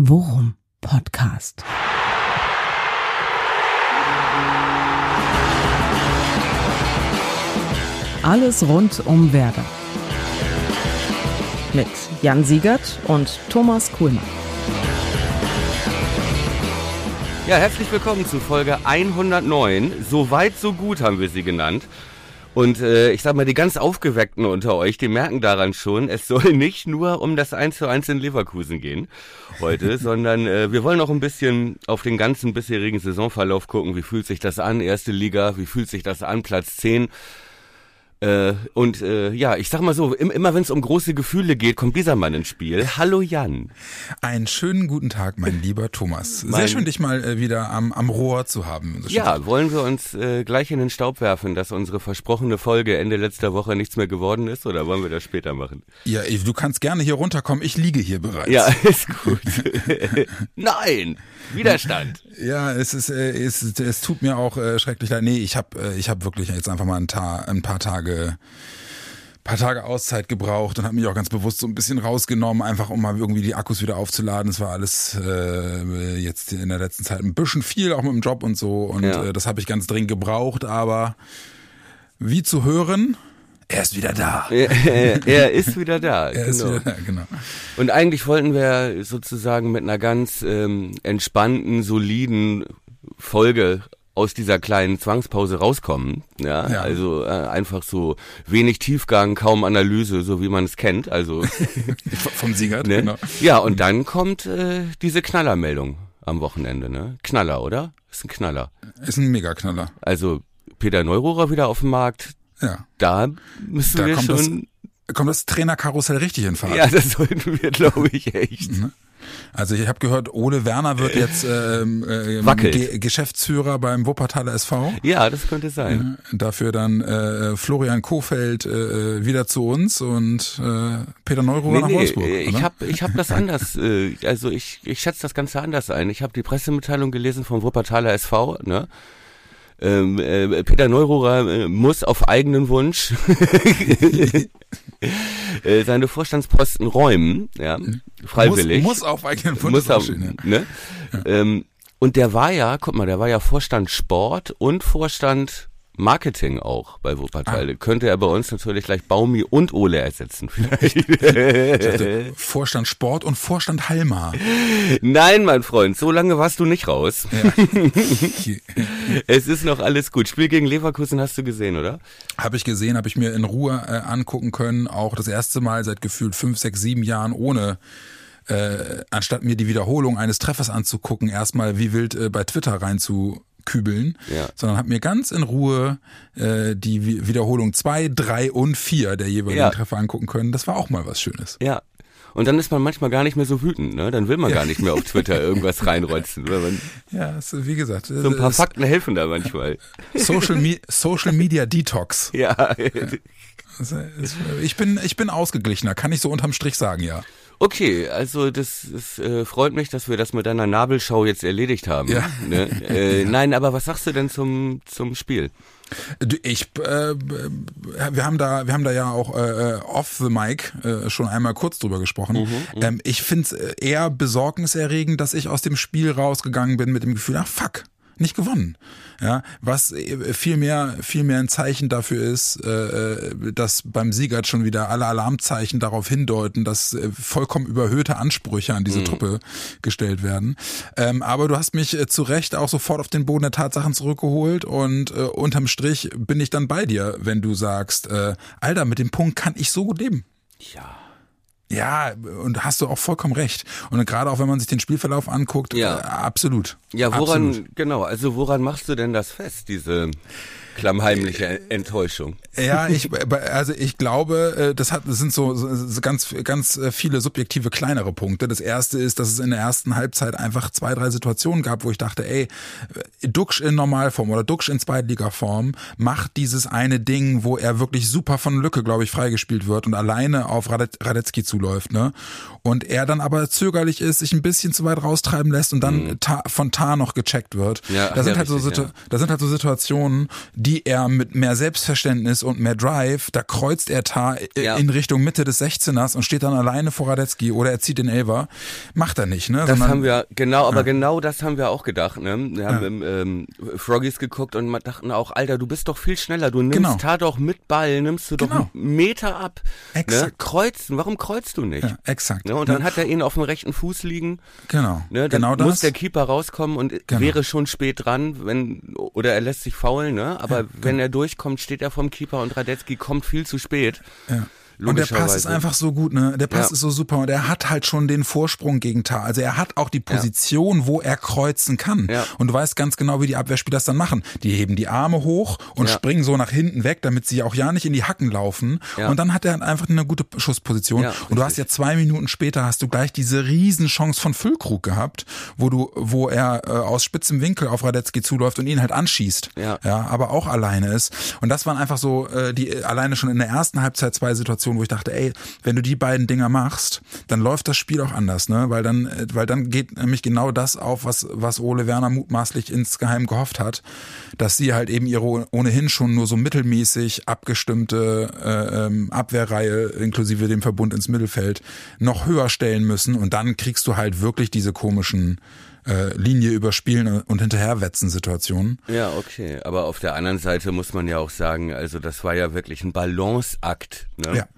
Worum Podcast. Alles rund um Werder. Mit Jan Siegert und Thomas Kuhlmann. Ja, herzlich willkommen zu Folge 109. So weit, so gut haben wir sie genannt. Und äh, ich sag mal, die ganz Aufgeweckten unter euch, die merken daran schon, es soll nicht nur um das 1 zu 1 in Leverkusen gehen heute, sondern äh, wir wollen auch ein bisschen auf den ganzen bisherigen Saisonverlauf gucken. Wie fühlt sich das an, erste Liga? Wie fühlt sich das an, Platz 10? Äh, und äh, ja, ich sag mal so, im, immer wenn es um große Gefühle geht, kommt dieser Mann ins Spiel. Hallo Jan. Einen schönen guten Tag, mein lieber Thomas. Sehr schön, dich mal äh, wieder am, am Rohr zu haben. So ja, wollen wir uns äh, gleich in den Staub werfen, dass unsere versprochene Folge Ende letzter Woche nichts mehr geworden ist, oder wollen wir das später machen? Ja, du kannst gerne hier runterkommen. Ich liege hier bereits. Ja, ist gut. Nein, Widerstand. Ja, es ist, äh, es, es tut mir auch äh, schrecklich leid. Nee, ich habe äh, ich hab wirklich jetzt einfach mal ein, ein paar Tage paar Tage Auszeit gebraucht und habe mich auch ganz bewusst so ein bisschen rausgenommen, einfach um mal irgendwie die Akkus wieder aufzuladen. Es war alles äh, jetzt in der letzten Zeit ein bisschen viel, auch mit dem Job und so. Und ja. äh, das habe ich ganz dringend gebraucht, aber wie zu hören, er ist wieder da. Er, er ist wieder da. er genau. ist wieder da, genau. Und eigentlich wollten wir sozusagen mit einer ganz ähm, entspannten, soliden Folge aus dieser kleinen Zwangspause rauskommen. Ja, ja. also äh, einfach so wenig Tiefgang, kaum Analyse, so wie man es kennt. Also vom Sieger, ne? genau. Ja, und dann kommt äh, diese Knallermeldung am Wochenende, ne? Knaller, oder? Ist ein Knaller. Ist ein Mega-Knaller. Also Peter Neururer wieder auf dem Markt. Ja. Da müssen da wir schon. Das, kommt das Trainerkarussell richtig in Fahrt? Ja, das sollten wir, glaube ich, echt. Also ich habe gehört, Ole Werner wird jetzt ähm, äh, Ge Geschäftsführer beim Wuppertaler SV. Ja, das könnte sein. Äh, dafür dann äh, Florian Kofeld äh, wieder zu uns und äh, Peter Neururer nee, nach Wolfsburg. Nee, ich habe ich hab das anders, äh, also ich, ich schätze das Ganze anders ein. Ich habe die Pressemitteilung gelesen vom Wuppertaler SV, ne? Ähm, äh, Peter Neururer äh, muss auf eigenen Wunsch äh, seine Vorstandsposten räumen, ja, freiwillig. Muss, muss auf eigenen Wunsch. Muss auf, ne? Ja. Ähm, und der war ja, guck mal, der war ja Vorstand Sport und Vorstand Marketing auch bei Wuppertal. Ah. Könnte er bei uns natürlich gleich Baumi und Ole ersetzen vielleicht. dachte, Vorstand Sport und Vorstand Halma. Nein, mein Freund, so lange warst du nicht raus. Ja. es ist noch alles gut. Spiel gegen Leverkusen hast du gesehen, oder? Habe ich gesehen, habe ich mir in Ruhe äh, angucken können. Auch das erste Mal seit gefühlt fünf, sechs, sieben Jahren ohne äh, anstatt mir die Wiederholung eines Treffers anzugucken, erstmal wie wild äh, bei Twitter rein zu kübeln, ja. sondern habe mir ganz in Ruhe äh, die Wiederholung zwei, drei und vier der jeweiligen ja. Treffer angucken können. Das war auch mal was Schönes. Ja. Und dann ist man manchmal gar nicht mehr so wütend, ne? Dann will man ja. gar nicht mehr auf Twitter irgendwas reinrotzen. Ja, also wie gesagt. So ein paar Fakten helfen da manchmal. Social, Me Social Media Detox. Ja. Ich bin, ich bin ausgeglichener, kann ich so unterm Strich sagen, ja. Okay, also das, das äh, freut mich, dass wir das mit deiner Nabelschau jetzt erledigt haben. Ja. Ne? Äh, nein, aber was sagst du denn zum zum Spiel? Ich, äh, wir haben da, wir haben da ja auch äh, off the mic äh, schon einmal kurz drüber gesprochen. Mhm, mhm. ähm, ich finde es eher besorgniserregend, dass ich aus dem Spiel rausgegangen bin mit dem Gefühl, ach fuck, nicht gewonnen. Ja, was äh, viel mehr, viel mehr ein Zeichen dafür ist, äh, äh, dass beim Siegert schon wieder alle Alarmzeichen darauf hindeuten, dass vollkommen überhöhte Ansprüche an diese mhm. Truppe gestellt werden. Ähm, aber du hast mich zu Recht auch sofort auf den Boden der Tatsachen zurückgeholt und unterm Strich bin ich dann bei dir, wenn du sagst, Alter, mit dem Punkt kann ich so gut leben. Ja. Ja, und hast du auch vollkommen recht. Und gerade auch wenn man sich den Spielverlauf anguckt, ja. Äh, absolut. Ja, woran, absolut. genau, also woran machst du denn das fest, diese klammheimliche Enttäuschung. Ja, ich, also ich glaube, äh, das hat, das sind so, so ganz, ganz äh, viele subjektive kleinere Punkte. Das erste ist, dass es in der ersten Halbzeit einfach zwei, drei Situationen gab, wo ich dachte, ey, Duxch in Normalform oder Duxch in Zweitligaform macht dieses eine Ding, wo er wirklich super von Lücke, glaube ich, freigespielt wird und alleine auf Radetzky zuläuft, ne? Und er dann aber zögerlich ist, sich ein bisschen zu weit raustreiben lässt und dann mhm. von Tar noch gecheckt wird. Ja, da sind halt so, ja. da sind halt so Situationen, die er mit mehr Selbstverständnis und mehr Drive, da kreuzt er Tar Ja. in Richtung Mitte des 16ers und steht dann alleine vor Radetzky oder er zieht den Elver. Macht er nicht, ne? Das Sondern- haben wir, genau, aber genau das haben wir auch gedacht. Ne? Wir haben im, ähm, Froggies geguckt und dachten auch, Alter, du bist doch viel schneller. Du nimmst Genau. Tar doch mit Ball, nimmst du doch Genau. einen Meter ab. Ne? Exakt. Kreuzen, warum kreuzt du nicht? Ja, exakt. Ne? Und dann hat er ihn auf dem rechten Fuß liegen. Genau. Ne? Dann genau muss das. der Keeper rauskommen und Genau. wäre schon spät dran, wenn oder er lässt sich faulen, ne? Aber wenn er durchkommt, steht er vom Keeper und Radetzky kommt viel zu spät. Ja. Und der Pass ist einfach so gut, ne? Der Pass Ja. ist so super und er hat halt schon den Vorsprung gegen Tar. Also er hat auch die Position, wo er kreuzen kann. Ja. Und du weißt ganz genau, wie die Abwehrspieler das dann machen. Die heben die Arme hoch und Ja. springen so nach hinten weg, damit sie auch ja nicht in die Hacken laufen. Ja. Und dann hat er einfach eine gute Schussposition. Ja, und du hast ja zwei Minuten später hast du gleich diese Riesenchance von Füllkrug gehabt, wo du, wo er äh, aus spitzem Winkel auf Radetzky zuläuft und ihn halt anschießt. Ja. ja, aber auch alleine ist. Und das waren einfach so äh, die alleine schon in der ersten Halbzeit zwei Situationen, wo ich dachte, ey, wenn du die beiden Dinger machst, dann läuft das Spiel auch anders, ne? Weil dann, äh, weil dann geht nämlich genau das auf, was was Ole Werner mutmaßlich insgeheim gehofft hat, dass sie halt eben ihre ohnehin schon nur so mittelmäßig abgestimmte äh, ähm, Abwehrreihe inklusive dem Verbund ins Mittelfeld noch höher stellen müssen und dann kriegst du halt wirklich diese komischen äh, Linie überspielen und hinterherwetzen Situationen. Ja, okay. Aber auf der anderen Seite muss man ja auch sagen, also das war ja wirklich ein Balanceakt. Ne? Ja.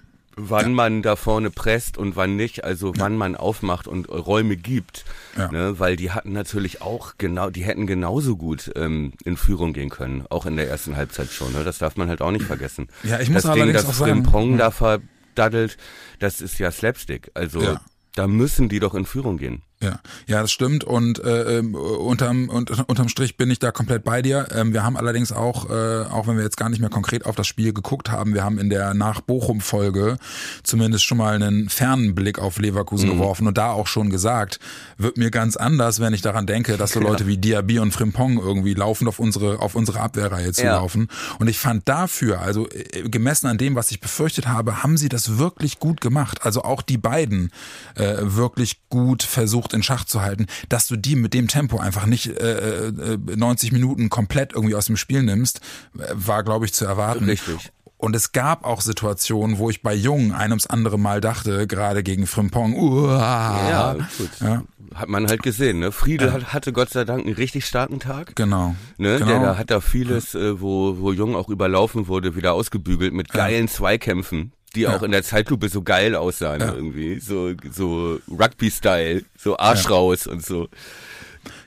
Wann man da vorne presst und wann nicht, also wann man aufmacht und Räume gibt. Ne? Weil die hatten natürlich auch genau, die hätten genauso gut ähm, in Führung gehen können, auch in der ersten Halbzeit schon. Ne? Das darf man halt auch nicht vergessen. Ja, ich muss das Ding, das auch sagen- Frimpong da verdaddelt, das ist ja Slapstick. Also da müssen die doch in Führung gehen. Ja, ja, das stimmt und äh, ähm, unterm, und, unterm Strich bin ich da komplett bei dir. Ähm, wir haben allerdings auch, äh, auch wenn wir jetzt gar nicht mehr konkret auf das Spiel geguckt haben, wir haben in der Nach-Bochum-Folge zumindest schon mal einen fernen Blick auf Leverkusen geworfen und da auch schon gesagt, wird mir ganz anders, wenn ich daran denke, dass so Leute wie Diaby und Frimpong irgendwie laufend auf unsere, auf unsere Abwehrreihe zu Ja. laufen. Und ich fand dafür, also äh, gemessen an dem, was ich befürchtet habe, haben sie das wirklich gut gemacht. Also auch die beiden äh, wirklich gut versucht in Schach zu halten, dass du die mit dem Tempo einfach nicht äh, äh, 90 Minuten komplett irgendwie aus dem Spiel nimmst, äh, war glaube ich zu erwarten. Richtig. Und es gab auch Situationen, wo ich bei Jung ein ums andere Mal dachte, gerade gegen Frimpong, uah, Ja, gut. Ja. Hat man halt gesehen, ne? Friedel hat, hatte Gott sei Dank einen richtig starken Tag. genau, Ne, genau. der da hat da vieles, äh, wo, wo Jung auch überlaufen wurde, wieder ausgebügelt mit geilen Zweikämpfen, die auch in der Zeitlupe so geil aussahen Ja. irgendwie, so so Rugby-Style, so Arsch raus und so.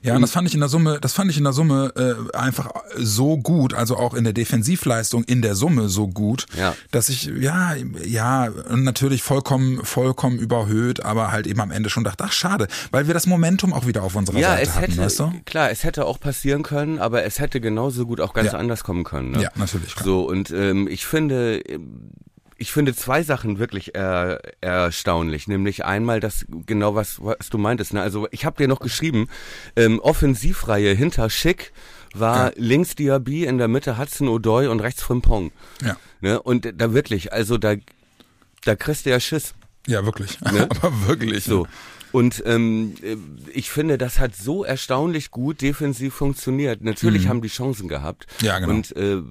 Ja, und das fand ich in der Summe, das fand ich in der Summe äh, einfach so gut, also auch in der Defensivleistung in der Summe so gut, Ja. dass ich ja, ja, natürlich vollkommen, vollkommen überhöht, aber halt eben am Ende schon dachte, ach schade, weil wir das Momentum auch wieder auf unserer Ja, Seite es hatten, hätte, weißt du? klar, es hätte auch passieren können, aber es hätte genauso gut auch ganz Ja. anders kommen können. Ne? Ja, natürlich, klar. So, und ähm, ich finde, ich finde zwei Sachen wirklich äh, erstaunlich. Nämlich einmal das, genau was, was du meintest. Ne? Also ich habe dir noch geschrieben, ähm, Offensivreihe hinter Schick war Ja. links Diaby, in der Mitte Hudson O'Doy und rechts Frimpong. Ja. Ne? Und da wirklich, also da, da kriegst du ja Schiss. Ja, wirklich. Ne? aber wirklich. So. Und ähm, äh, ich finde, das hat so erstaunlich gut defensiv funktioniert. Natürlich haben die Chancen gehabt. Mhm. Ja, genau. Und äh,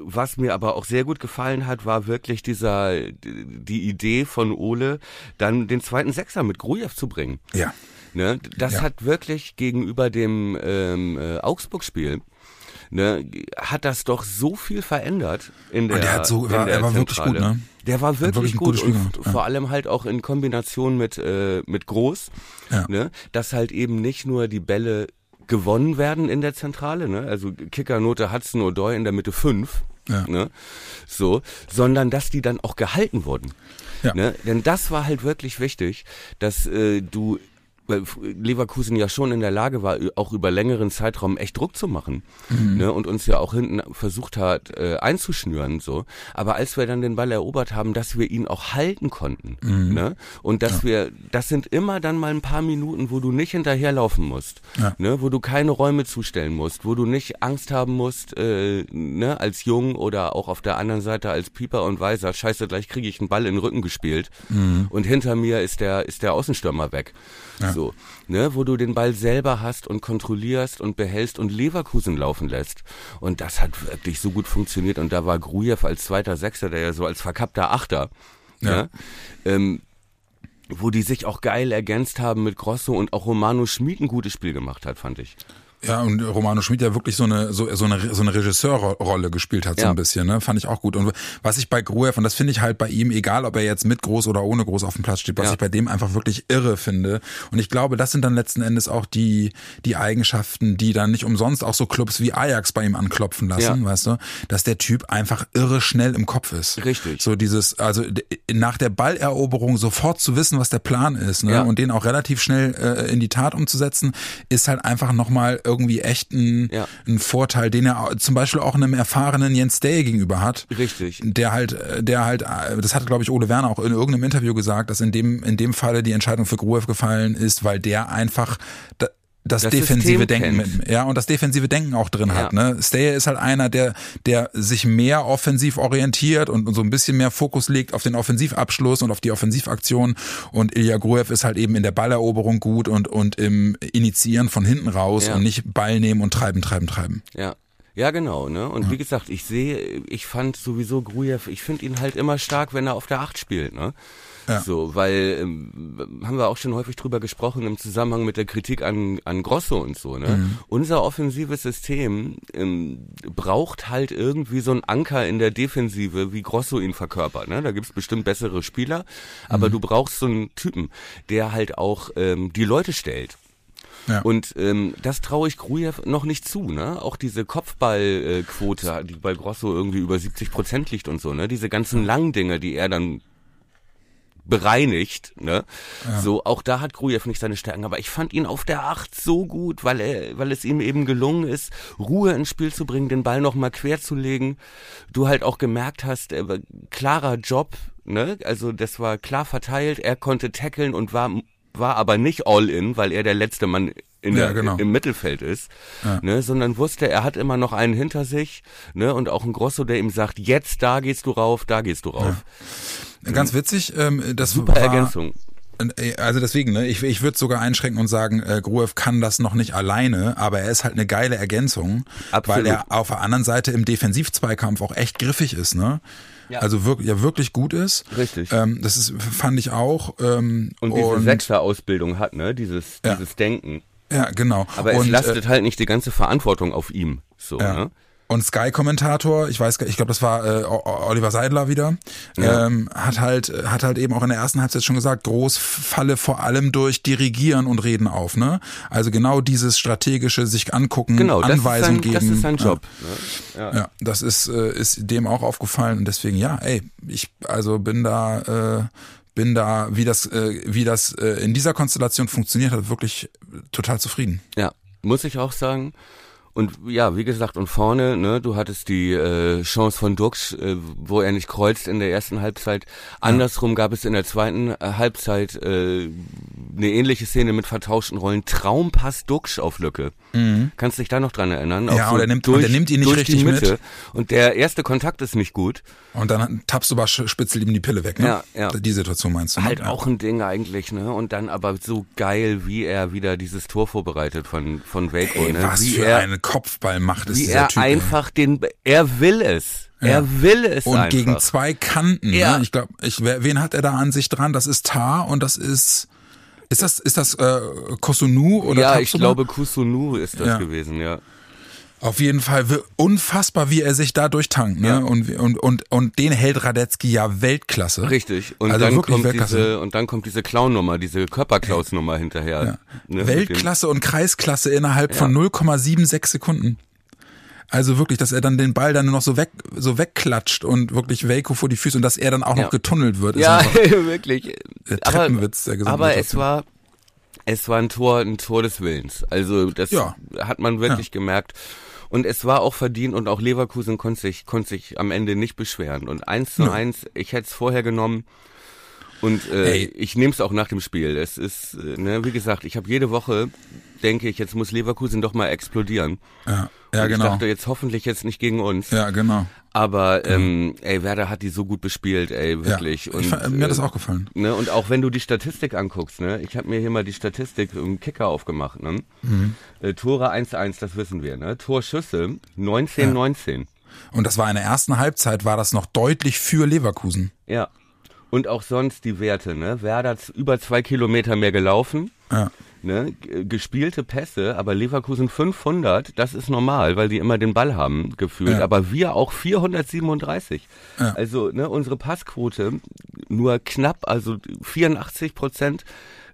was mir aber auch sehr gut gefallen hat, war wirklich dieser die Idee von Ole, dann den zweiten Sechser mit Grujew zu bringen. Ja. Ne? Das Ja. hat wirklich gegenüber dem ähm, äh, Augsburg-Spiel ne, hat das doch so viel verändert in der Und der hat so- war- der er war wirklich Zentrale. gut, ne? Der war wirklich, wirklich gut und ja. vor allem halt auch in Kombination mit äh, mit Groß, Ja. ne, dass halt eben nicht nur die Bälle gewonnen werden in der Zentrale, ne, also Kickernote Hudson O'Doy in der Mitte fünf, Ja. ne, so, sondern dass die dann auch gehalten wurden. Ja. Ne? Denn das war halt wirklich wichtig, dass äh, du Leverkusen ja schon in der Lage war, auch über längeren Zeitraum echt Druck zu machen Mhm. ne? und uns ja auch hinten versucht hat äh, einzuschnüren so. Aber als wir dann den Ball erobert haben, dass wir ihn auch halten konnten Mhm. ne? und dass wir, das sind immer dann mal ein paar Minuten, wo du nicht hinterherlaufen musst, Ja. ne? wo du keine Räume zustellen musst, wo du nicht Angst haben musst, äh, ne? als Jung oder auch auf der anderen Seite als Pieper und Weiser, scheiße, gleich kriege ich einen Ball in den Rücken gespielt und hinter mir ist der ist der Außenstürmer weg. Ja. So, ne, wo du den Ball selber hast und kontrollierst und behältst und Leverkusen laufen lässt. Und das hat wirklich so gut funktioniert. Und da war Grujew als zweiter Sechser, der ja so als verkappter Achter, ja. Ja. Ne, ähm, wo die sich auch geil ergänzt haben mit Grosso und auch Romano Schmid ein gutes Spiel gemacht hat, fand ich. Ja, und Romano Schmid ja wirklich so eine so, so eine so eine Regisseurrolle gespielt hat so Ja. ein bisschen, ne? Fand ich auch gut. Und was ich bei Gruev und das finde ich halt bei ihm, egal ob er jetzt mit groß oder ohne groß auf dem Platz steht, was Ja. ich bei dem einfach wirklich irre finde. Und ich glaube, das sind dann letzten Endes auch die die Eigenschaften, die dann nicht umsonst auch so Clubs wie Ajax bei ihm anklopfen lassen, Ja. weißt du, dass der Typ einfach irre schnell im Kopf ist. Richtig. So dieses, also nach der Balleroberung sofort zu wissen, was der Plan ist, ne? Und den auch relativ schnell äh, in die Tat umzusetzen, ist halt einfach nochmal irgendwie echt ein, Ja. ein Vorteil, den er zum Beispiel auch einem erfahrenen Jens Day gegenüber hat. Richtig. Der halt, der halt, äh, das hat glaube ich Ole Werner auch in irgendeinem Interview gesagt, dass in dem, in dem Falle die Entscheidung für Gruev gefallen ist, weil der einfach das, Das defensive System Denken kennt. mit, ja, und das defensive Denken auch drin hat, Ja. ne? Stayer ist halt einer, der, der sich mehr offensiv orientiert und, und so ein bisschen mehr Fokus legt auf den Offensivabschluss und auf die Offensivaktion. Und Ilya Gruev ist halt eben in der Balleroberung gut und, und im Initiieren von hinten raus Ja. und nicht Ball nehmen und treiben, treiben, treiben. Ja. Ja, genau, ne? Und wie gesagt, ich sehe, ich fand sowieso Grujew, ich finde ihn halt immer stark, wenn er auf der Acht spielt, ne? Ja. So, weil ähm, haben wir auch schon häufig drüber gesprochen im Zusammenhang mit der Kritik an, an Grosso und so, ne? Mhm. Unser offensives System ähm, braucht halt irgendwie so einen Anker in der Defensive, wie Grosso ihn verkörpert, ne? Da gibt's bestimmt bessere Spieler, Mhm. aber du brauchst so einen Typen, der halt auch ähm, die Leute stellt. Ja. Und ähm, das traue ich Grujew noch nicht zu, ne? Auch diese Kopfballquote, Quote, die bei Grosso irgendwie über 70 Prozent liegt und so, ne? Diese ganzen langen Dinge, die er dann bereinigt, ne? So, auch da hat Grujew nicht seine Stärken, aber ich fand ihn auf der Acht so gut, weil er, weil es ihm eben gelungen ist, Ruhe ins Spiel zu bringen, den Ball nochmal quer zu legen. Du halt auch gemerkt hast, war klarer Job, ne? Also das war klar verteilt, er konnte tackeln und war war aber nicht all in, weil er der letzte Mann in Ja, der, genau. im Mittelfeld ist, Ja. ne, sondern wusste, er hat immer noch einen hinter sich, ne, und auch ein Grosso, der ihm sagt, jetzt da gehst du rauf, da gehst du rauf. Ganz witzig, ähm, das Super war, Ergänzung. Also deswegen, ne, ich, ich würde sogar einschränken und sagen, äh, Gruev kann das noch nicht alleine, aber er ist halt eine geile Ergänzung, Absolut. weil er auf der anderen Seite im Defensivzweikampf auch echt griffig ist, ne? Ja. Also wirklich, ja wirklich gut ist. Richtig. Ähm, das ist, fand ich auch. Ähm, Und diese Sechser-Ausbildung hat, ne, dieses, Ja. dieses Denken. Ja, genau. Aber und, es äh, lastet halt nicht die ganze Verantwortung auf ihm, so, Ja. ne? Und Sky-Kommentator, ich weiß, gar- ich glaube, das war äh, Oliver Seidler wieder, Ja. ähm, hat halt, hat halt eben auch in der ersten Halbzeit schon gesagt, groß falle vor allem durch Dirigieren und Reden auf, ne? Also genau dieses strategische sich angucken, Genau, Anweisungen sein, das geben. ist sein Ja. Job. Ne? Ja. Ja, das ist, äh, ist dem auch aufgefallen und deswegen, ja, ey, ich also bin da, äh, bin da, wie das, äh, wie das äh, in dieser Konstellation funktioniert hat, wirklich total zufrieden. Ja, muss ich auch sagen. Und ja, wie gesagt, und vorne, ne, du hattest die äh, Chance von Dux, äh, wo er nicht kreuzt in der ersten Halbzeit. Andersrum gab es in der zweiten äh, Halbzeit äh, eine ähnliche Szene mit vertauschten Rollen. Traumpass Dux auf Lücke. Kannst dich da noch dran erinnern? Mhm. Ja, Auch und er nimmt- und er nimmt ihn nicht durch richtig mit. Und der erste Kontakt ist nicht gut. Und dann tappst du aber spitzel ihm die Pille weg, ne? Ja, ja. Die Situation meinst du? ne? Halt ja. auch ein Ding eigentlich, ne? Und dann aber so geil, wie er wieder dieses Tor vorbereitet von von Waco, Ey, ne? was wie für er einen Kopfballmacht ist wie dieser er Typ. ey. einfach den, er will es. Ja. Er will es und einfach. gegen zwei Kanten. Ja. Ne? Ich glaube, ich, wen hat er da an sich dran? Das ist Tar und das ist ist das ist das äh, Kosunu oder ja, ich Tapsoba? glaube Kusunu ist das Ja. gewesen, ja. Auf jeden Fall unfassbar, wie er sich da durchtankt. Ne? Ja. Und, und und und den hält Radetzky ja Weltklasse. Richtig. Und Also dann kommt Weltklasse. diese und dann kommt diese Clown-Nummer, diese Körperklaus-Nummer hinterher. Ja. Ne, Weltklasse und Kreisklasse innerhalb Ja. von 0,76 Sekunden. Also wirklich, dass er dann den Ball dann nur noch so weg, so wegklatscht und wirklich Waco vor die Füße und dass er dann auch Ja. noch getunnelt wird. Ja, wirklich. der Aber, Treppenwitz der gesamten aber es war es war ein Tor, ein Tor des Willens. Also das Ja. hat man wirklich gemerkt. Und es war auch verdient und auch Leverkusen konnte sich, konnte sich am Ende nicht beschweren. Und eins zu eins, ich hätte es vorher genommen. Und äh, ich nehme es auch nach dem Spiel. Es ist, äh, ne, wie gesagt, ich habe jede Woche, denke ich, jetzt muss Leverkusen doch mal explodieren. Ja. Ja, Und genau. Ich dachte jetzt hoffentlich jetzt nicht gegen uns. Ja, genau. Aber ähm, ey, Werder hat die so gut bespielt, ey, wirklich. Ja, und, fand- mir hat das äh, auch gefallen. Ne, und auch wenn du die Statistik anguckst, ne, ich habe mir hier mal die Statistik im Kicker aufgemacht, ne? Mhm. Äh, Tore 1-1, das wissen wir, ne? Torschüsse 19-19. Und das war in der ersten Halbzeit, war das noch deutlich für Leverkusen. Ja. Und auch sonst die Werte, ne? Werder hat über zwei Kilometer mehr gelaufen, Ja. Ne? Gespielte Pässe, aber Leverkusen 500, das ist normal, weil die immer den Ball haben, gefühlt. Ja. Aber wir auch 437. Ja. Also, ne, unsere Passquote nur knapp, also 84 Prozent.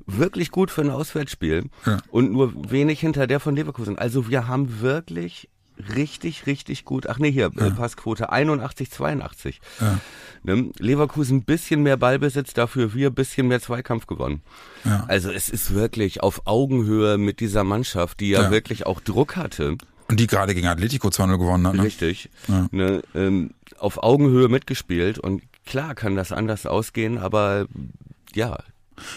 Wirklich gut für ein Auswärtsspiel Ja. und nur wenig hinter der von Leverkusen. Also wir haben wirklich richtig, richtig gut. Ach nee, hier, äh, Passquote 81, 82. Ja. Ne? Leverkusen ein bisschen mehr Ballbesitz, dafür wir ein bisschen mehr Zweikampf gewonnen. Ja. Also es ist wirklich auf Augenhöhe mit dieser Mannschaft, die ja, Ja. wirklich auch Druck hatte. Und die gerade gegen Atletico 2-0 gewonnen hat. Ne? Richtig. Ja. Ne? Ähm, auf Augenhöhe mitgespielt und klar kann das anders ausgehen, aber ja.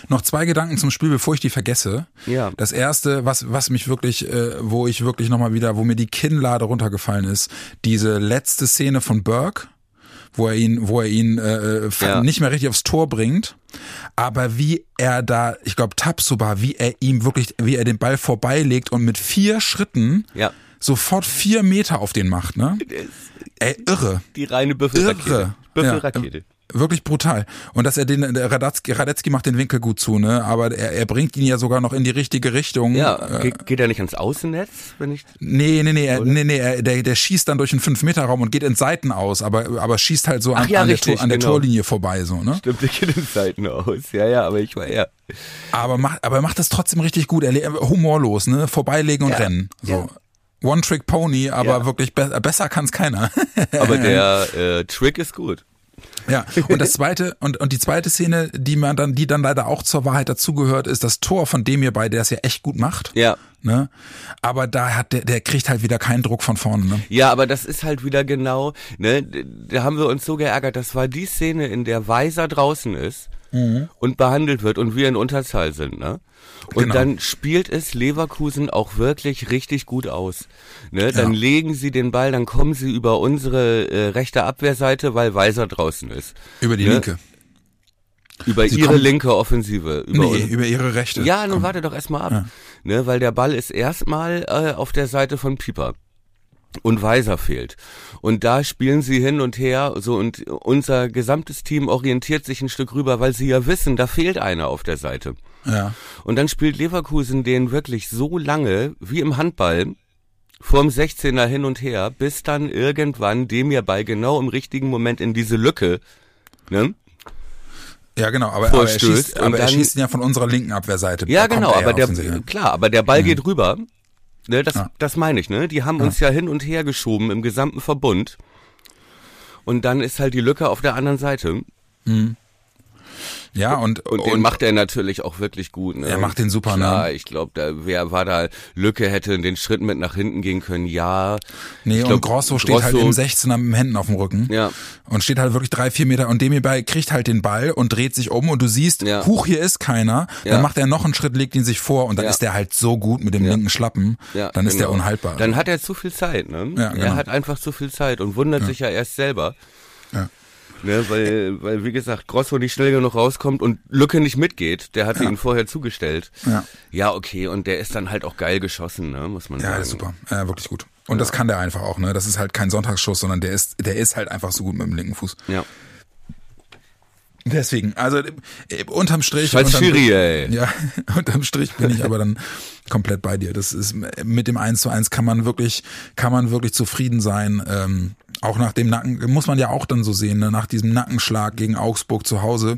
Noch zwei Gedanken zum Spiel, bevor ich die vergesse. Ja. Das erste, was, was mich wirklich, äh, wo ich wirklich nochmal wieder, wo mir die Kinnlade runtergefallen ist, diese letzte Szene von Burke, wo er ihn, wo er ihn äh, fa- Ja. nicht mehr richtig aufs Tor bringt, aber wie er da, ich glaube Tabsoba, wie er ihm wirklich, wie er den Ball vorbeilegt und mit vier Schritten Ja. sofort vier Meter auf den macht, ne? Ey, irre. Die reine Büffelrakete. Irre. Büffelrakete. Ja, wirklich brutal. Und dass er den, der Radetzky, Radetzky macht den Winkel gut zu, ne? Aber er, er bringt ihn ja sogar noch in die richtige Richtung. Ja, Äh, ge- geht er nicht ans Außennetz, wenn ich. nee, nee, nee, er, nee, nee, er, der, der schießt dann durch einen 5-Meter-Raum und geht in Seiten aus, aber, aber schießt halt so an, ja, an, der, richtig, Tor, an der genau. Torlinie vorbei, so, ne? Stimmt, der geht in Seiten aus. Ja, ja, aber ich war ja. Aber macht, aber er macht das trotzdem richtig gut. Er humorlos, ne? Vorbeilegen und Ja. rennen. So. One-Trick-Pony, aber Ja. wirklich be besser kann's keiner. Aber der äh, Trick ist gut. Ja, und das zweite, und, und die zweite Szene, die man dann, die dann leider auch zur Wahrheit dazugehört, ist das Tor von dem hierbei, der es ja echt gut macht. Ja. Ne? Aber da hat der, der kriegt halt wieder keinen Druck von vorne, ne? Ja, aber das ist halt wieder genau, ne, da haben wir uns so geärgert. Das war die Szene, in der Weiser draußen ist Mhm. und behandelt wird und wir in Unterzahl sind, ne? Und Genau. dann spielt es Leverkusen auch wirklich richtig gut aus. Ne? Dann Ja. legen sie den Ball, dann kommen sie über unsere äh, rechte Abwehrseite, weil Weiser draußen ist. Über die Ne? linke. Über Sie ihre kommen- linke Offensive. Über Nee, über ihre rechte. Ja, nun Komm. warte doch erstmal ab. Ja. Ne, weil der Ball ist erstmal äh, auf der Seite von Pieper. Und Weiser fehlt. Und da spielen sie hin und her, so und unser gesamtes Team orientiert sich ein Stück rüber, weil sie ja wissen, da fehlt einer auf der Seite. Ja. Und dann spielt Leverkusen den wirklich so lange, wie im Handball, vorm 16er hin und her, bis dann irgendwann dem ja bei genau im richtigen Moment in diese Lücke, ne? Ja, genau, aber, aber, er schießt, aber er dann- schießt ihn ja von unserer linken Abwehrseite. Ja, genau, er aber der, klar, aber der Ball geht rüber. Ne, das, Ja. das meine ich, ne? Die haben uns ja hin und her geschoben im gesamten Verbund. Und dann ist halt die Lücke auf der anderen Seite. Ja, und, Und, den macht er natürlich auch wirklich gut. Ne? Er macht den super, Klar, ne? ich glaube, da wer war da Lücke hätte den Schritt mit nach hinten gehen können. Ja. Nee, Ich und glaub, Grosso steht halt Grosso- im 16er mit den Händen auf dem Rücken. Ja. Und steht halt wirklich drei, vier Meter und dem hierbei kriegt halt den Ball und dreht sich um und du siehst, Ja. huch, hier ist keiner. Ja. Dann macht er noch einen Schritt, legt ihn sich vor und dann Ja. ist der halt so gut mit dem linken Schlappen. Ja, dann ist der genau. unhaltbar. Dann hat er zu viel Zeit, ne? Ja, genau. Er hat einfach zu viel Zeit und wundert sich ja erst selber. Ja. Ne, weil, weil, wie gesagt, Grosso nicht schnell genug rauskommt und Lücke nicht mitgeht. Der hatte ihn vorher zugestellt. Ja. Ja, okay, und der ist dann halt auch geil geschossen, ne, muss man Ja, sagen. ist super. Ja, wirklich gut. Und das kann der einfach auch, ne? Das ist halt kein Sonntagsschuss, sondern der ist, der ist halt einfach so gut mit dem linken Fuß. Ja. Deswegen, also äh, unterm Strich. Scheiß unterm, Schiri, ey. Ja, unterm Strich bin ich aber dann komplett bei dir. Das ist mit dem 1 zu 1 kann man wirklich, kann man wirklich zufrieden sein. Ähm, auch nach dem Nacken, muss man ja auch dann so sehen, ne? nach diesem Nackenschlag gegen Augsburg zu Hause.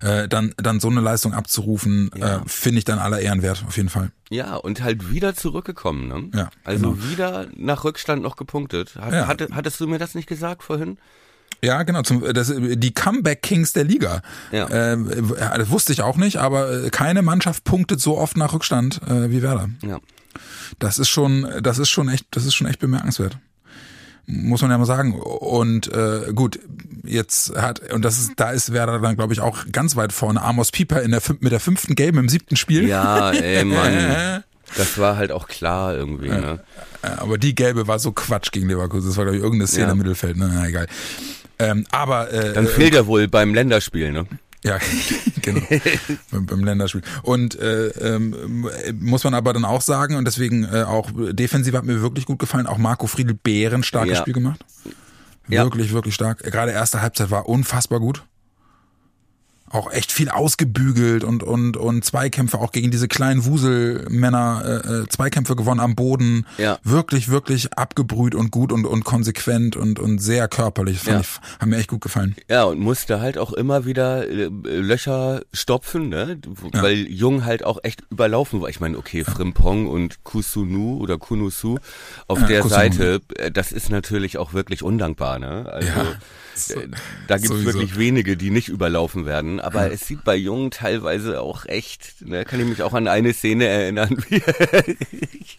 Äh, dann, dann so eine Leistung abzurufen, Ja. äh, finde ich dann aller Ehren wert, auf jeden Fall. Ja, und halt wieder zurückgekommen, ne? Ja, Also genau. wieder nach Rückstand noch gepunktet. Hat, Ja. hatte, hattest du mir das nicht gesagt vorhin? Ja, genau, zum, das, die Comeback Kings der Liga. Ja. Ja, das wusste ich auch nicht, aber äh, keine Mannschaft punktet so oft nach Rückstand äh, wie Werder. Ja. Das ist schon, das ist schon echt, das ist schon echt bemerkenswert. Muss man ja mal sagen. Und äh, gut, jetzt hat, und das ist, da ist Werder dann, glaube ich, auch ganz weit vorne. Amos Pieper in der mit der fünften Game im siebten Spiel. Ja, ey, Mann. Das war halt auch klar irgendwie, ne? Aber die gelbe war so Quatsch gegen Leverkusen. Das war, glaube ich, irgendeine Szene Ja. im Mittelfeld. Ne? Na, egal. Ähm, aber äh, Dann fehlt er wohl beim Länderspiel, ne? Ja, genau. beim, beim Länderspiel. Und äh, ähm, muss man aber dann auch sagen, und deswegen äh, auch defensiv hat mir wirklich gut gefallen, auch Marco Friedl Bären starkes Ja. Spiel gemacht. Ja. Wirklich, wirklich stark. Gerade erste Halbzeit war unfassbar gut. Auch echt viel ausgebügelt und, und, und Zweikämpfe auch gegen diese kleinen Wuselmänner, äh, äh, Zweikämpfe gewonnen am Boden. Ja. Wirklich, wirklich abgebrüht und gut und, und konsequent und, und sehr körperlich. Fand Ja. ich, hat mir echt gut gefallen. Ja, und musste halt auch immer wieder äh, Löcher stopfen, ne? Weil Jung halt auch echt überlaufen war. Ich meine, okay, Frimpong und Kusunu oder Kunusu auf Ja, der Kusunu. Seite, äh, das ist natürlich auch wirklich undankbar, ne? Also Ja, äh, da gibt es wirklich wenige, die nicht überlaufen werden. Aber es sieht bei Jung teilweise auch echt, ne? Kann ich mich auch an eine Szene erinnern, wie ich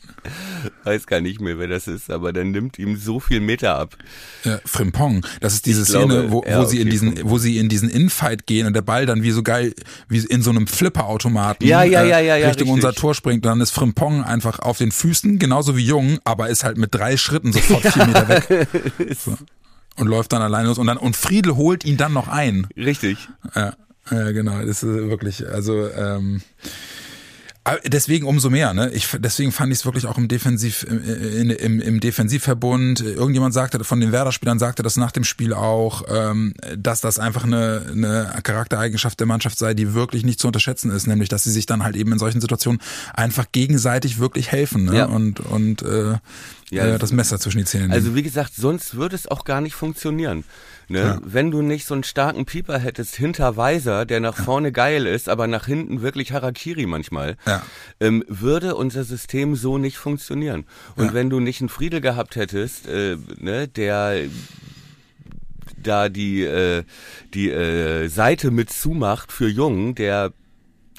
weiß gar nicht mehr, wer das ist, aber dann nimmt ihm so viel Meter ab. Ja, Frimpong, das ist diese Ich glaube, Szene, wo, ja, wo sie in diesen, wo sie in diesen Infight gehen und der Ball dann wie so geil, wie in so einem Flipperautomaten Ja, ja, ja, ja, ja, Richtung richtig. unser Tor springt und dann ist Frimpong einfach auf den Füßen, genauso wie Jung, aber ist halt mit drei Schritten sofort vier Meter weg. So. Und läuft dann alleine los und dann, und Friedel holt ihn dann noch ein. Richtig. Ja, ja genau, das ist wirklich, also ähm, deswegen umso mehr, ne? Ich, deswegen fand ich es wirklich auch im Defensiv, im, im, im Defensivverbund. Irgendjemand sagte, von den Werder-Spielern sagte das nach dem Spiel auch, ähm, dass das einfach eine, eine Charaktereigenschaft der Mannschaft sei, die wirklich nicht zu unterschätzen ist, nämlich dass sie sich dann halt eben in solchen Situationen einfach gegenseitig wirklich helfen, ne? Ja. Und und äh, Ja, äh, das Messer zwischen die Zähne nehmen. Also wie gesagt, sonst würde es auch gar nicht funktionieren. Ne? Wenn du nicht so einen starken Pieper hättest hinter Weiser, der nach vorne geil ist, aber nach hinten wirklich Harakiri manchmal, Ja. ähm, würde unser System so nicht funktionieren. Und Ja. wenn du nicht einen Friedel gehabt hättest, äh, ne, der da die äh, die äh, Seite mit zumacht für Jung, der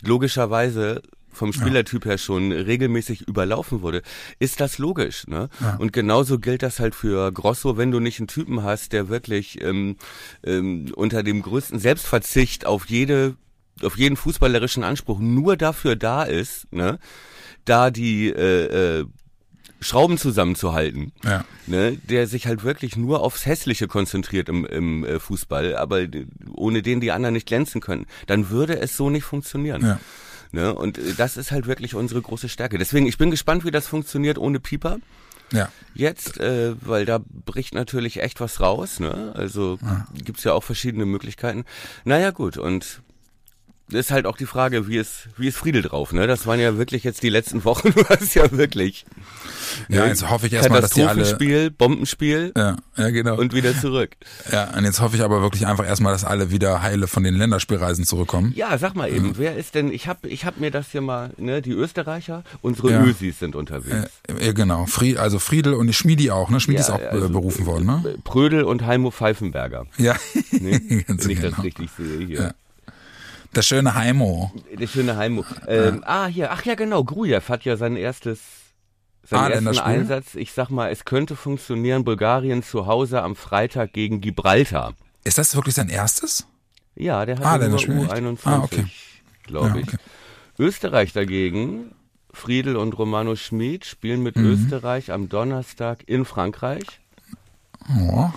logischerweise vom Spielertyp her schon regelmäßig überlaufen wurde, ist das logisch. Ne? Ja. Und genauso gilt das halt für Grosso, wenn du nicht einen Typen hast, der wirklich ähm, ähm, unter dem größten Selbstverzicht auf jede auf jeden fußballerischen Anspruch nur dafür da ist, ne, da die äh, äh, Schrauben zusammenzuhalten, Ja. ne, der sich halt wirklich nur aufs Hässliche konzentriert im, im äh, Fußball, aber ohne den die anderen nicht glänzen können, dann würde es so nicht funktionieren. Ja. Ne? Und äh, das ist halt wirklich unsere große Stärke. Deswegen, ich bin gespannt, wie das funktioniert ohne Pieper. Ja. Jetzt, äh, weil da bricht natürlich echt was raus, ne? Also gibt's ja auch verschiedene Möglichkeiten. Naja, gut, und ist halt auch die Frage, wie ist, wie ist Friedel drauf, ne? Das waren ja wirklich jetzt die letzten Wochen, du hast ja wirklich. Ja, ne? jetzt hoffe ich erstmal, dass die alle. Katastrophenspiel, Bombenspiel Ja, ja, genau. und wieder zurück. Ja, und jetzt hoffe ich aber wirklich einfach erstmal, dass alle wieder heile von den Länderspielreisen zurückkommen. Ja, sag mal eben, wer ist denn, ich hab, ich hab mir das hier mal, ne, die Österreicher, unsere Ja. Ösis sind unterwegs. Äh, ja, genau. Fried, also Friedel und Schmiedi auch, ne? Schmiedi ist auch also, äh, berufen worden, ne? Prödel und Heimo Pfeifenberger. Ja, Ne? ganz Wenn ich das genau. richtig sehe hier. Ja. Der schöne Heimo. Der schöne Heimo. Ähm, Ah, hier, ach ja, genau, Grujew hat ja sein erstes, Ah, seinen ersten Länderspiel? Einsatz. Ich sag mal, es könnte funktionieren, Bulgarien zu Hause am Freitag gegen Gibraltar. Ist das wirklich sein erstes? Ja, der hat Ah, ja nur Länderspiel, echt? U21, Ah, okay. glaube Ja, ich. okay. Österreich dagegen, Friedel und Romano Schmid spielen mit Mhm. Österreich am Donnerstag in Frankreich. Oh.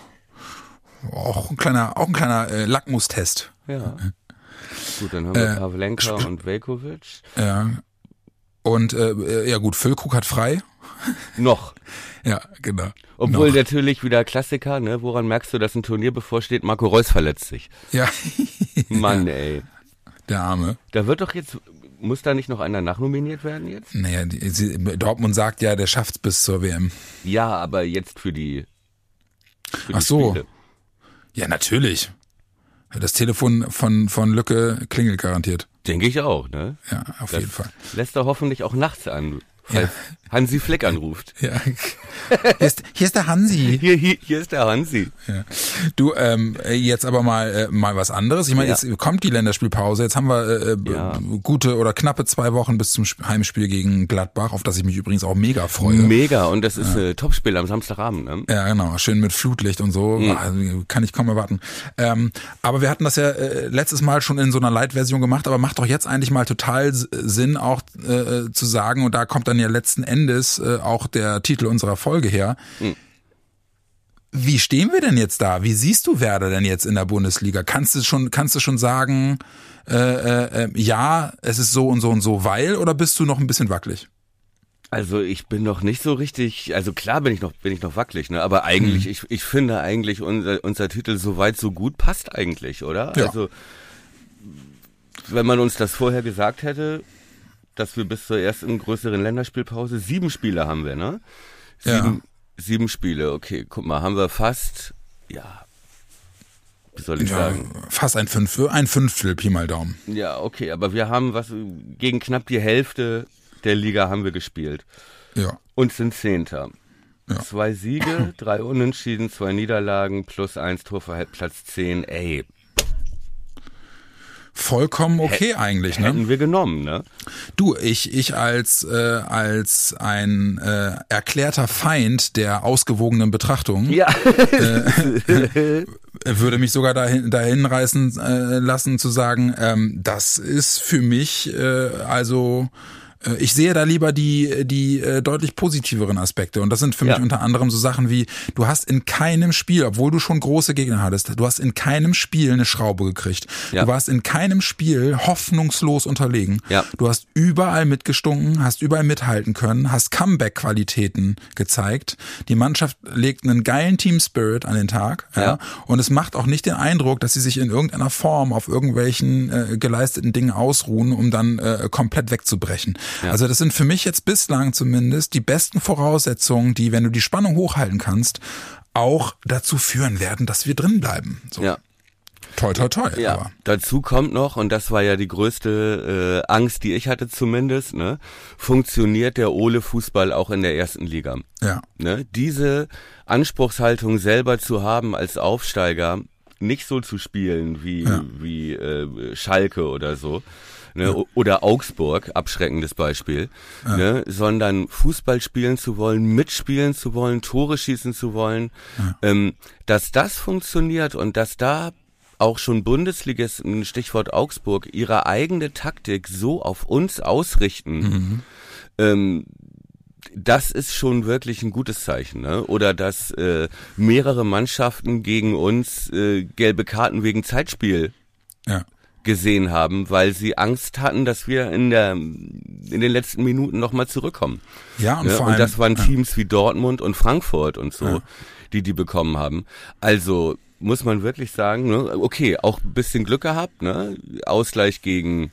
Auch ein kleiner, auch ein kleiner äh, Lackmustest. Ja. Gut, dann haben wir Äh, Pavlenka und Velkovic. Ja. Und äh, ja gut, Füllkrug hat frei. Noch. Ja, genau. Obwohl Noch. natürlich wieder Klassiker, ne? Woran merkst du, dass ein Turnier bevorsteht? Marco Reus verletzt sich. Ja, Mann, ey. der Arme. Da wird doch jetzt, muss da nicht noch einer nachnominiert werden jetzt? Naja, die, sie, Dortmund sagt ja, der schafft's bis zur WM. Ja, aber jetzt für die, für die Ach so. Spiele. Ja, natürlich. Das Telefon von, von Lücke klingelt garantiert. Denke ich auch, ne? Ja, auf Das jeden Fall. lässt er hoffentlich auch nachts an. Falls, Hansi Fleck anruft. Ja. Hier ist, hier ist der Hansi. Hier, hier, hier ist der Hansi. Ja. Du, ähm, jetzt aber mal äh, mal was anderes. Ich meine, Ja. jetzt kommt die Länderspielpause. Jetzt haben wir äh, b- Ja. gute oder knappe zwei Wochen bis zum Sp- Heimspiel gegen Gladbach, auf das ich mich übrigens auch mega freue. Mega. Und das ist äh, Topspiel am Samstagabend. Ne? Ja, genau. Schön mit Flutlicht und so. Mhm. Ah, Kann ich kaum erwarten. Ähm, aber wir hatten das ja äh, letztes Mal schon in so einer Light-Version gemacht, aber macht doch jetzt eigentlich mal total Sinn, auch äh, zu sagen, und da kommt dann ja letzten Endes äh, auch der Titel unserer Folge her. Mhm. Wie stehen wir denn jetzt da? Wie siehst du Werder denn jetzt in der Bundesliga? Kannst du schon, kannst du schon sagen, äh, äh, äh, ja, es ist so und so und so, weil, oder bist du noch ein bisschen wackelig? Also ich bin noch nicht so richtig, also klar bin ich noch, bin ich noch wackelig, ne? Aber Mhm. eigentlich, ich, ich finde eigentlich unser, unser Titel so weit so gut passt eigentlich, oder? Ja. Also wenn man uns das vorher gesagt hätte, dass wir bis zur ersten größeren Länderspielpause sieben Spiele haben wir, ne? Sieben, sieben Spiele, okay, guck mal, haben wir fast, ja, wie soll ich Ja, sagen? fast ein Fünftel, ein Fünftel, Pi mal Daumen. Ja, okay, aber wir haben was, gegen knapp die Hälfte der Liga haben wir gespielt. Ja. und sind Zehnter. Ja. Zwei Siege, drei Unentschieden, zwei Niederlagen plus eins Torverhältnis, Platz 10. Ey, Vollkommen okay eigentlich, ne? hätten wir genommen, ne? Du, ich, ich als, äh, als ein äh, erklärter Feind der ausgewogenen Betrachtung Ja. würde mich sogar dahin, dahin reißen äh, lassen zu sagen, ähm, das ist für mich äh, also äh, ich sehe da lieber die die äh, deutlich positiveren Aspekte und das sind für Ja. mich unter anderem so Sachen wie du hast in keinem Spiel, obwohl du schon große Gegner hattest, du hast in keinem Spiel eine Schraube gekriegt. Ja. Du warst in keinem Spiel hoffnungslos unterlegen. Ja. Du hast überall mitgestunken, hast überall mithalten können, hast Comeback-Qualitäten gezeigt. Die Mannschaft legt einen geilen Team-Spirit an den Tag. Ja. Und es macht auch nicht den Eindruck, dass sie sich in irgendeiner Form auf irgendwelchen äh, geleisteten Dingen ausruhen, um dann äh, komplett wegzubrechen. Also das sind für mich jetzt bislang zumindest die besten Voraussetzungen, die, wenn du die Spannung hochhalten kannst, auch dazu führen werden, dass wir drin bleiben. So. Ja. Toi, toi, toi. Ja, Aber. dazu kommt noch, und das war ja die größte äh, Angst, die ich hatte zumindest, ne, funktioniert der Ole-Fußball auch in der ersten Liga. Ja. Ne? Diese Anspruchshaltung selber zu haben als Aufsteiger, nicht so zu spielen wie, Ja. wie äh, Schalke oder so. Ne, Oder Augsburg, abschreckendes Beispiel, ne, sondern Fußball spielen zu wollen, mitspielen zu wollen, Tore schießen zu wollen, ähm, dass das funktioniert und dass da auch schon Bundesligisten, Stichwort Augsburg, ihre eigene Taktik so auf uns ausrichten, ähm, das ist schon wirklich ein gutes Zeichen, ne? Oder dass äh, mehrere Mannschaften gegen uns äh, gelbe Karten wegen Zeitspiel Ja. Gesehen haben, weil sie Angst hatten, dass wir in der in den letzten Minuten nochmal zurückkommen. Ja, und ne? vor allem. und das waren ja. Teams wie Dortmund und Frankfurt und so, Ja. die die bekommen haben. Also muss man wirklich sagen, ne? okay, auch ein bisschen Glück gehabt, ne? Ausgleich gegen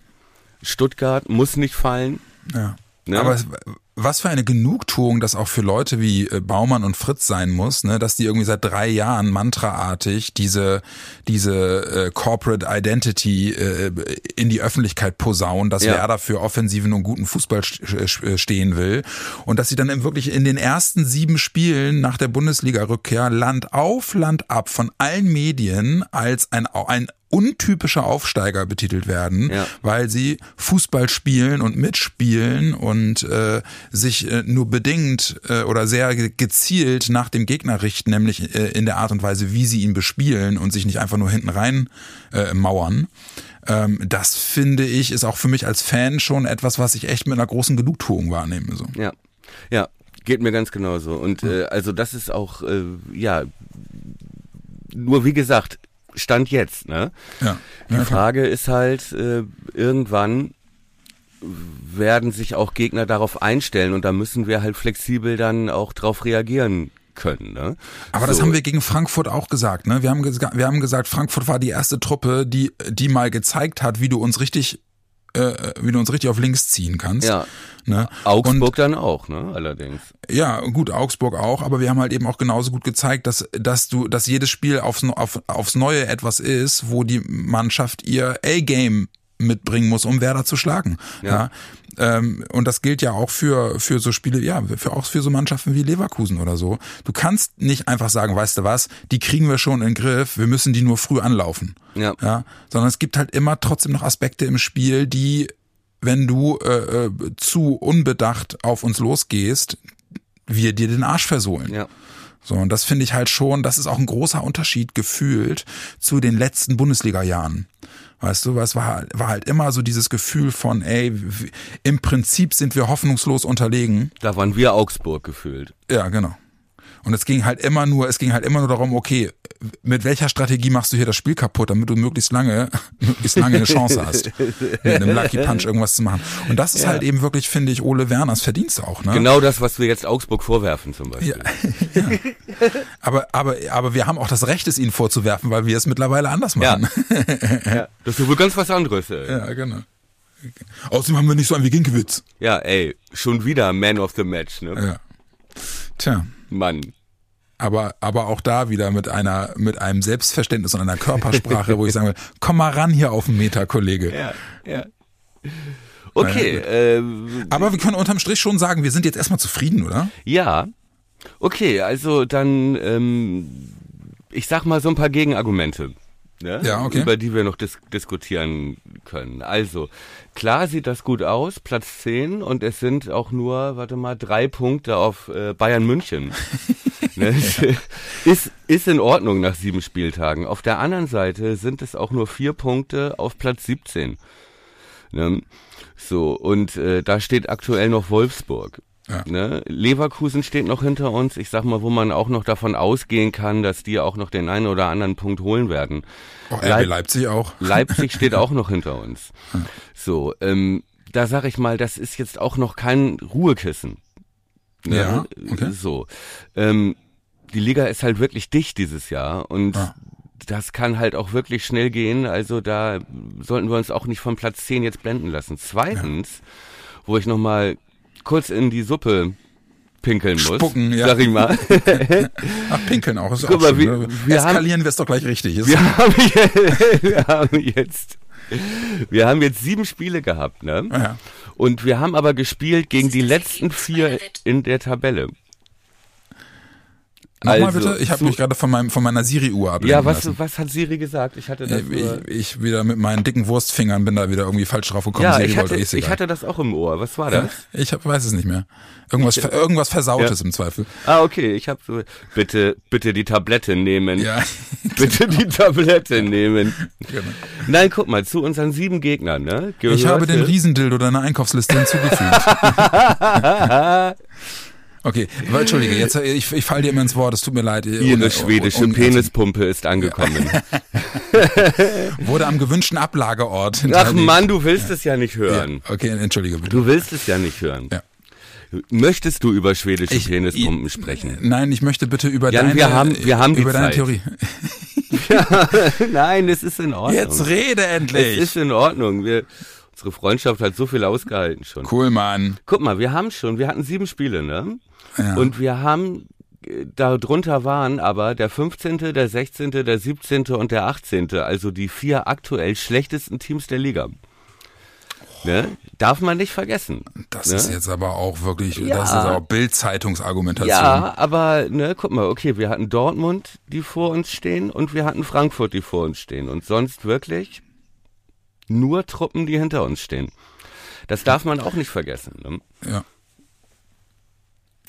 Stuttgart muss nicht fallen. Ja. Ne? Aber es, was für eine Genugtuung das auch für Leute wie äh, Baumann und Fritz sein muss, ne, dass die irgendwie seit drei Jahren mantraartig diese diese äh, Corporate Identity äh, in die Öffentlichkeit posaunen, dass Ja. Werder für offensiven und guten Fußball st- st- stehen will und dass sie dann wirklich in den ersten sieben Spielen nach der Bundesliga-Rückkehr Land auf Land ab von allen Medien als ein ein untypischer Aufsteiger betitelt werden, Ja. weil sie Fußball spielen und mitspielen und äh, sich äh, nur bedingt äh, oder sehr ge- gezielt nach dem Gegner richten, nämlich äh, in der Art und Weise, wie sie ihn bespielen und sich nicht einfach nur hinten rein äh, mauern. Ähm, das finde ich ist auch für mich als Fan schon etwas, was ich echt mit einer großen Genugtuung wahrnehme. So. Ja, ja, geht mir ganz genauso. Und äh, also das ist auch, äh, ja, nur wie gesagt, Stand jetzt, ne? Ja. Die ja. Frage ist halt, äh, irgendwann werden sich auch Gegner darauf einstellen und da müssen wir halt flexibel dann auch drauf reagieren können. Ne? Aber das So. haben wir gegen Frankfurt auch gesagt. Ne? Wir, haben wir haben gesagt, Frankfurt war die erste Truppe, die, die mal gezeigt hat, wie du uns richtig, äh, wie du uns richtig auf links ziehen kannst. Ja. Ne? Augsburg dann auch, ne? Allerdings. Ja, gut, Augsburg auch, aber wir haben halt eben auch genauso gut gezeigt, dass, dass du, dass jedes Spiel aufs, auf, aufs Neue etwas ist, wo die Mannschaft ihr A-Game mitbringen muss, um Werder zu schlagen. Ja. ja. Ähm, und das gilt ja auch für, für so Spiele, ja, für auch für so Mannschaften wie Leverkusen oder so. Du kannst nicht einfach sagen, weißt du was, die kriegen wir schon in den Griff, wir müssen die nur früh anlaufen. Ja. ja. Sondern es gibt halt immer trotzdem noch Aspekte im Spiel, die, wenn du äh, äh zu unbedacht auf uns losgehst, wir dir den Arsch versohlen. Ja. So, und das finde ich halt schon, das ist auch ein großer Unterschied gefühlt zu den letzten Bundesliga-Jahren. Weißt du, es war, war halt immer so dieses Gefühl von, ey, im Prinzip sind wir hoffnungslos unterlegen. Da waren wir Augsburg gefühlt. Ja, genau. Und es ging halt immer nur, es ging halt immer nur darum, okay, mit welcher Strategie machst du hier das Spiel kaputt, damit du möglichst lange, möglichst lange eine Chance hast, mit einem Lucky Punch irgendwas zu machen. Und das ist ja. halt eben wirklich, finde ich, Ole Werners Verdienst auch. Ne? Genau das, was wir jetzt Augsburg vorwerfen zum Beispiel. Ja. ja. Aber, aber, aber wir haben auch das Recht, es ihnen vorzuwerfen, weil wir es mittlerweile anders machen. Ja. ja. Das ist wohl ganz was anderes. Ey. Ja, genau. Außerdem haben wir nicht so einen wie Ginkiewicz. Ja, ey, schon wieder Man of the Match, ne? Ja. Tja. Mann. Aber, aber auch da wieder mit einer, mit einem Selbstverständnis und einer Körpersprache, wo ich sagen will, komm mal ran hier auf den Meter, Kollege. Ja, ja. Okay. Äh, aber wir können unterm Strich schon sagen, wir sind jetzt erstmal zufrieden, oder? Ja. Okay, also dann, ähm, ich sag mal so ein paar Gegenargumente ne? ja, okay. über die wir noch dis diskutieren können. Also, klar sieht das gut aus, Platz 10 und es sind auch nur, warte mal, drei Punkte auf äh, Bayern München. ne? ist, ist in Ordnung nach sieben Spieltagen. Auf der anderen Seite sind es auch nur vier Punkte auf Platz 17. Ne? So, und äh, da steht aktuell noch Wolfsburg. Ja. Ne? Leverkusen steht noch hinter uns. Ich sag mal, wo man auch noch davon ausgehen kann, dass die auch noch den einen oder anderen Punkt holen werden. Oh, Leip Leipzig auch. Leipzig steht auch noch hinter uns. Ja. So, ähm, da sag ich mal, das ist jetzt auch noch kein Ruhekissen. Ne? Ja, okay. So. Ähm, die Liga ist halt wirklich dicht dieses Jahr und ja. das kann halt auch wirklich schnell gehen. Also da sollten wir uns auch nicht von Platz 10 jetzt blenden lassen. Zweitens, wo ich nochmal kurz in die Suppe pinkeln muss. Spucken, ja. Sag ich mal. Ach, pinkeln auch. Ist Guck auch mal, wir, ne? wir Eskalieren wir es doch gleich richtig. Wir haben, wir haben jetzt, wir haben jetzt sieben Spiele gehabt, ne? Ja. Und wir haben aber gespielt gegen die letzten vier in der Tabelle. Nochmal also, bitte, ich habe mich gerade von, meinem, von meiner Siri-Uhr ablenken Ja, was, lassen. was hat Siri gesagt? Ich hatte das ich, ich wieder mit meinen dicken Wurstfingern bin da wieder irgendwie falsch drauf gekommen. Ja, Siri ich hatte, ich hatte das auch im Ohr. Was war das? Ja, ich hab, weiß es nicht mehr. Irgendwas, ich, irgendwas Versautes ja. im Zweifel. Ah, okay. Ich habe so, bitte, bitte die Tablette nehmen. Ja. bitte die Tablette nehmen. Genau. Nein, guck mal, zu unseren sieben Gegnern, ne? Gehörte? Ich habe den Riesendildo deiner Einkaufsliste hinzugefügt. Okay, entschuldige, jetzt ich, ich falle dir immer ins Wort, es tut mir leid. Ihre schwedische um, Penispumpe ist angekommen. Wurde am gewünschten Ablageort. Ach Mann, du willst ja. es ja nicht hören. Ja, okay, entschuldige bitte. Du willst es ja nicht hören. Ja. Möchtest du über schwedische ich, Penispumpen ich, sprechen? Nein, ich möchte bitte über Jan, deine, wir haben, wir haben über deine Zeit. Theorie. ja, nein, es ist in Ordnung. Jetzt rede endlich. Es ist in Ordnung. Wir, unsere Freundschaft hat so viel ausgehalten schon. Cool, Mann. Guck mal, wir haben schon, wir hatten sieben Spiele, ne? Ja. Und wir haben äh, darunter waren aber der 15., der 16., der 17. und der 18., also die vier aktuell schlechtesten Teams der Liga. Ne? Darf man nicht vergessen. Das ne? ist jetzt aber auch wirklich, ja. das ist auch Bild-Zeitungsargumentation. Ja, aber ne, guck mal, okay, wir hatten Dortmund, die vor uns stehen, und wir hatten Frankfurt, die vor uns stehen. Und sonst wirklich nur Truppen, die hinter uns stehen. Das darf man auch nicht vergessen. Ne? Ja.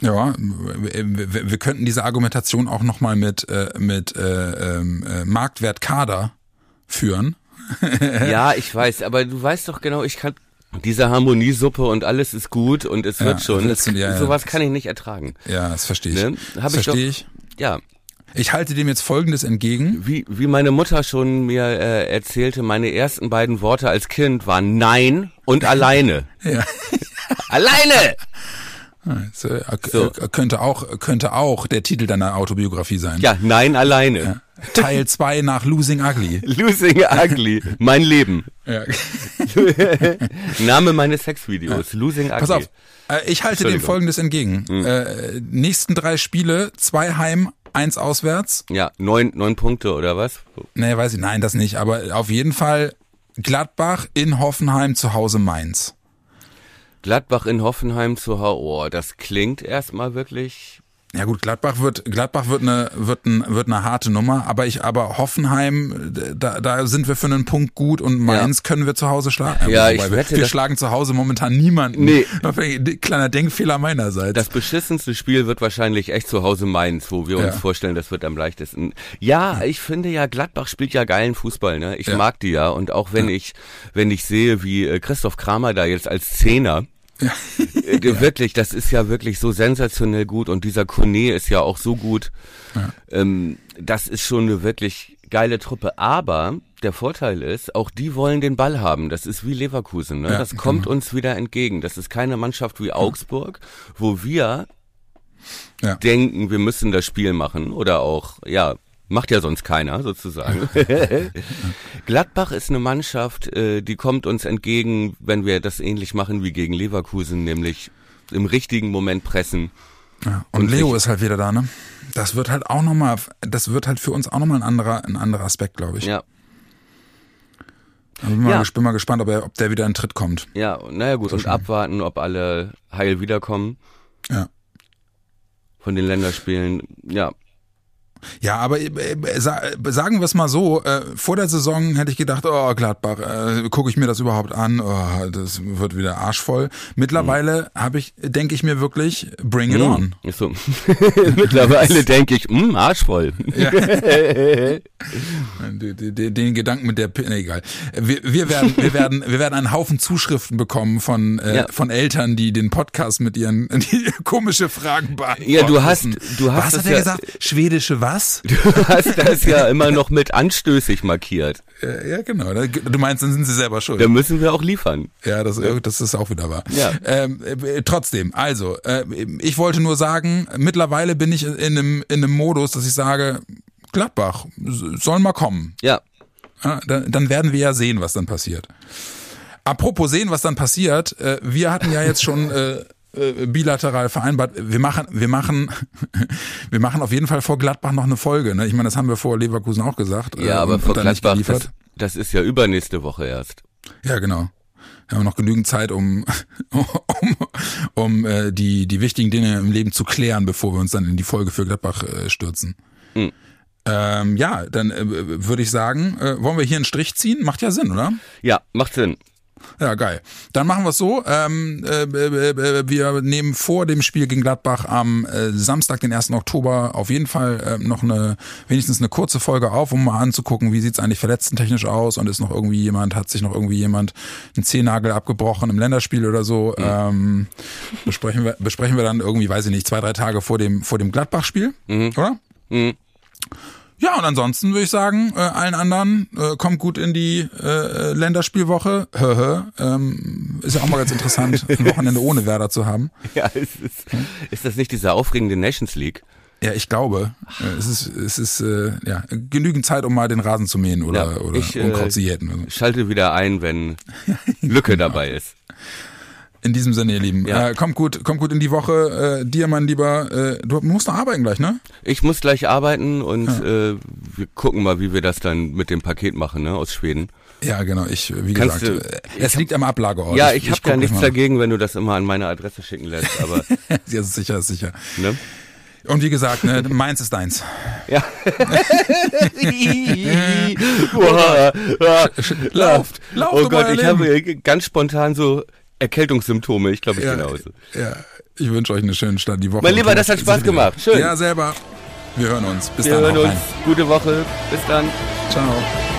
Ja, wir, wir könnten diese Argumentation auch nochmal mit, äh, mit äh, ähm, äh, Marktwert Kader führen. ja, ich weiß, aber du weißt doch genau, ich kann diese Harmoniesuppe und alles ist gut und es wird ja, schon. Das, ja, sowas kann ich nicht ertragen. Ja, das verstehe ich. Ne? das verstehe ich. Ja. Ich halte dem jetzt Folgendes entgegen. Wie, wie meine Mutter schon mir äh, erzählte, meine ersten beiden Worte als Kind waren Nein und alleine. ja. alleine! So, äh, so. Könnte auch könnte auch der Titel deiner Autobiografie sein. Ja, nein alleine. Ja. Teil 2 nach Losing Ugly. Losing Ugly, mein Leben. Ja. Name meines Sexvideos, ja. Losing Ugly. Pass auf, äh, ich halte dem folgendes entgegen. Hm. Äh, nächsten drei Spiele, zwei heim, eins auswärts. Ja, neun, neun Punkte oder was? Nee, weiß ich, nein, das nicht, aber auf jeden Fall Gladbach in Hoffenheim zu Hause Mainz. Gladbach in Hoffenheim zu Hause. Oh, das klingt erstmal wirklich Ja gut, Gladbach wird Gladbach wird eine wird ein, wird eine harte Nummer, aber ich aber Hoffenheim da, da sind wir für einen Punkt gut und Mainz können wir zu Hause schlagen. Ja, Wobei ich wir, wette, wir das- schlagen zu Hause momentan niemanden. Nee. Kleiner Denkfehler meinerseits. Das beschissenste Spiel wird wahrscheinlich echt zu Hause Mainz, wo wir uns Ja. vorstellen, das wird am leichtesten. Ja, ich finde ja, Gladbach spielt ja geilen Fußball, ne? Ich Ja. mag die ja. Und auch wenn ich, wenn ich sehe, wie äh, Christoph Kramer da jetzt als Zehner, äh, wirklich, das ist ja wirklich so sensationell gut und dieser Kone ist ja auch so gut. Ähm, das ist schon eine wirklich geile Truppe. Aber der Vorteil ist, auch die wollen den Ball haben. Das ist wie Leverkusen. Ne? Ja, das kommt genau. uns wieder entgegen. Das ist keine Mannschaft wie Augsburg, wo wir Ja. denken, wir müssen das Spiel machen oder auch, ja, macht ja sonst keiner sozusagen. Gladbach ist eine Mannschaft, äh, die kommt uns entgegen, wenn wir das ähnlich machen wie gegen Leverkusen, nämlich im richtigen Moment pressen. Ja. Und, Und Leo ist halt wieder da, ne? Das wird halt auch nochmal, das wird halt für uns auch nochmal ein anderer, ein anderer Aspekt, glaube ich. Ja, Ich bin, mal, Ja. ges- bin mal gespannt, ob, er, ob der wieder in Tritt kommt. ja, naja gut, und schnell. abwarten, ob alle heil wiederkommen Ja. von den Länderspielen. Ja, Ja, aber äh, sa- sagen wir es mal so, äh, vor der Saison hätte ich gedacht, oh Gladbach, äh, gucke ich mir das überhaupt an, oh, das wird wieder arschvoll. Mittlerweile habe ich, denke ich mir wirklich, bring it on. Ist so. Mittlerweile denke ich, mh, arschvoll. Den, den, den Gedanken mit der, P- nee, egal. Wir, wir werden, wir werden, wir werden einen Haufen Zuschriften bekommen von äh, Ja. von Eltern, die den Podcast mit ihren die komische Fragen beantworten. Ja, du hast- du hast was hat er ja- gesagt? Schwedische was? Du hast das ja immer noch mit anstößig markiert. Äh, ja, genau. Du meinst, dann sind sie selber schuld. Da müssen wir auch liefern. Ja, das, das ist auch wieder wahr. Ja. Ähm, äh, trotzdem, also, äh, ich wollte nur sagen, mittlerweile bin ich in einem, in einem Modus, dass ich sage, Gladbach, soll mal kommen. Ja, Ja, dann, dann werden wir ja sehen, was dann passiert. Apropos sehen, was dann passiert, äh, wir hatten ja jetzt schon äh, äh, bilateral vereinbart, wir machen, wir machen, wir machen auf jeden Fall vor Gladbach noch eine Folge. Ne? Ich meine, das haben wir vor Leverkusen auch gesagt. ja, äh, aber vor Gladbach, das, das ist ja übernächste Woche erst. Ja, genau. Wir haben noch genügend Zeit, um, um, um äh, die, die wichtigen Dinge im Leben zu klären, bevor wir uns dann in die Folge für Gladbach äh, stürzen. Hm. Ähm, ja, dann äh, würde ich sagen, äh, wollen wir hier einen Strich ziehen? Macht ja Sinn, oder? Ja, macht Sinn. Ja, geil. Dann machen wir es so. Ähm, äh, äh, äh, wir nehmen vor dem Spiel gegen Gladbach am äh, Samstag, den 1. Oktober, auf jeden Fall äh, noch eine, wenigstens eine kurze Folge auf, um mal anzugucken, wie sieht's eigentlich verletztentechnisch aus und ist noch irgendwie jemand, hat sich noch irgendwie jemand einen Zehennagel abgebrochen im Länderspiel oder so. Ähm, besprechen wir, besprechen wir dann irgendwie, weiß ich nicht, zwei, drei Tage vor dem, vor dem Gladbach-Spiel, oder? Mhm. Ja, und ansonsten würde ich sagen, äh, allen anderen äh, kommt gut in die äh, Länderspielwoche. Ähm, ist ja auch mal ganz interessant, ein Wochenende ohne Werder zu haben. Ja, es ist, ist das nicht diese aufregende Nations League? Ja, ich glaube, äh, es ist, es ist äh, ja, genügend Zeit, um mal den Rasen zu mähen oder, Ja, oder ich, äh, Unkraut zu jäten. Also. Schalte wieder ein, wenn Lücke dabei ist. In diesem Sinne, ihr Lieben, Ja. äh, kommt gut, kommt gut in die Woche. Äh, dir, mein Lieber, äh, du musst noch arbeiten gleich, ne? Ich muss gleich arbeiten und äh, wir gucken mal, wie wir das dann mit dem Paket machen, ne, aus Schweden. Ja, genau. Ich, wie Kannst gesagt, du- äh, es liegt am Ablageort. ja, ich, habe guck ja nichts dagegen, wenn du das immer an meine Adresse schicken lässt, aber Ja, sicher, sicher. ne? Und wie gesagt, ne, meins ist deins. Ja. Lauft, lauft Oh Gott, ich habe ganz spontan so Erkältungssymptome. Ich glaube, ich Ja, genauso. ja, ich wünsche euch eine schöne Start die Woche. Mein Lieber, das hat Spaß wir gemacht. Schön. Ja, selber. Wir hören uns. Bis Wir dann. hören hau uns. rein. Gute Woche. Bis dann. Ciao.